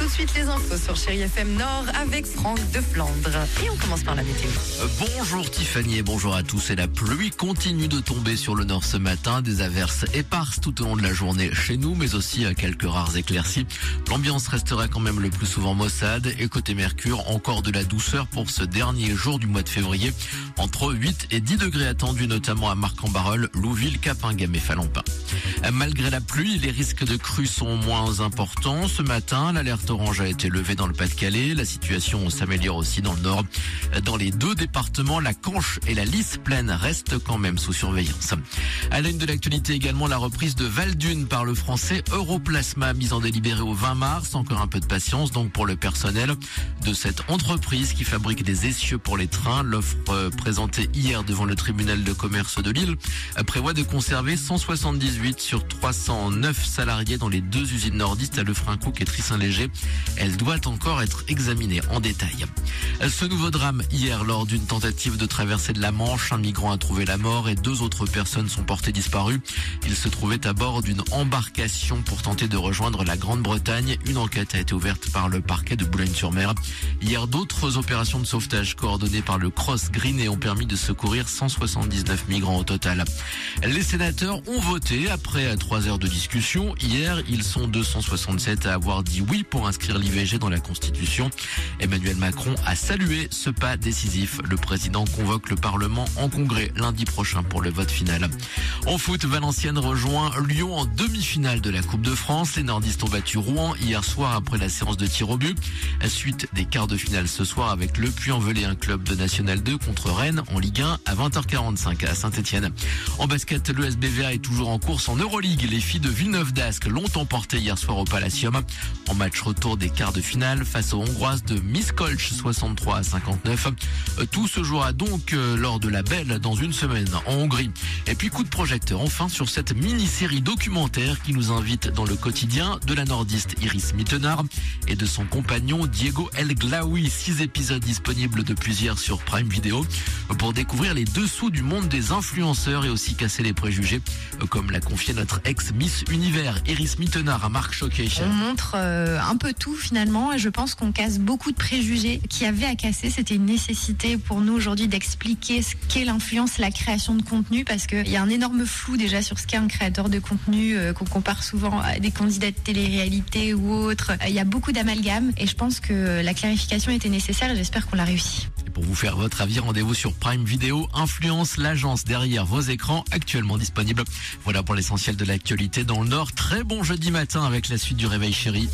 Tout de suite les infos sur Chéri FM Nord avec Franck de Flandre. Et on commence par la météo. Euh, Bonjour Tiffany et bonjour à tous. Et la pluie continue de tomber sur le nord ce matin. Des averses éparses tout au long de la journée chez nous, mais aussi euh, quelques rares éclaircies. L'ambiance restera quand même le plus souvent maussade. Et côté Mercure, encore de la douceur pour ce dernier jour du mois de février. Entre 8 et 10 degrés attendus notamment à Marc-en-Barœul, Louville, Capinghem et Falampin. Malgré la pluie, les risques de crues sont moins importants. Ce matin, l'alerte orange a été levée dans le Pas-de-Calais. La situation s'améliore aussi dans le nord. Dans les deux départements, la Canche et la Lys plaine restent quand même sous surveillance. À la une de l'actualité également, la reprise de Valdune par le français Europlasma, mise en délibéré au 20 mars. Encore un peu de patience donc pour le personnel de cette entreprise qui fabrique des essieux pour les trains. L'offre euh, présentée hier devant le tribunal de commerce de Lille prévoit de conserver 178 sur 309 salariés dans les deux usines nordistes à Lefrancouc et Trissin-Léger. Elle doit encore être examinée en détail. Ce nouveau drame hier lors d'une tentative de traversée de la Manche, un migrant a trouvé la mort et deux autres personnes sont portées disparues. Ils se trouvaient à bord d'une embarcation pour tenter de rejoindre la Grande-Bretagne. Une enquête a été ouverte par le parquet de Boulogne-sur-Mer. Hier, d'autres opérations de sauvetage coordonnées par le Cross Green ont permis de secourir 179 migrants au total. Les sénateurs ont voté après trois heures de discussion. Hier, ils sont 267 à avoir dit oui pour inscrire l'IVG dans la Constitution. Emmanuel Macron a salué ce pas décisif. Le président convoque le Parlement en congrès lundi prochain pour le vote final. En foot, Valenciennes rejoint Lyon en demi-finale de la Coupe de France. Les nordistes ont battu Rouen hier soir après la séance de tir au but. Suite des quarts de finale ce soir avec le Puy-en-Velay, un club de National 2 contre Rennes en Ligue 1 à 20h45 à Saint-Etienne. En basket, le SBVA est toujours en course en Euroleague. Les filles de Villeneuve d'Ascq l'ont emporté hier soir au Palacium en match retour des quarts de finale face aux Hongroises de Miskolc 63 à 59. Tout se jouera donc euh, lors de la Belle dans une semaine en Hongrie. Et puis coup de projecteur enfin sur cette mini-série documentaire qui nous invite dans le quotidien de la nordiste Iris Mittenard et de son compagnon Diego El Glaoui. Six épisodes disponibles depuis hier sur Prime Video pour découvrir les dessous du monde des influenceurs et aussi casser les préjugés comme l'a confié notre ex-Miss Univers Iris Mittenard à Marc Choquet. On montre euh, un peu tout finalement et je pense qu'on casse beaucoup de préjugés qui avaient à casser. C'était une nécessité pour nous aujourd'hui d'expliquer ce qu'est l'influence, la création de contenu parce qu'il y a un énorme flou déjà sur ce qu'est un créateur de contenu euh, qu'on compare souvent à des candidats de télé-réalité ou autres. Euh, Il y a beaucoup d'amalgames et je pense que la clarification était nécessaire et j'espère qu'on l'a réussi. Et pour vous faire votre avis, rendez-vous sur Prime Video. Influence l'agence derrière vos écrans, actuellement disponible. Voilà pour l'essentiel de l'actualité dans le Nord. Très bon jeudi matin avec la suite du Réveil Chéri.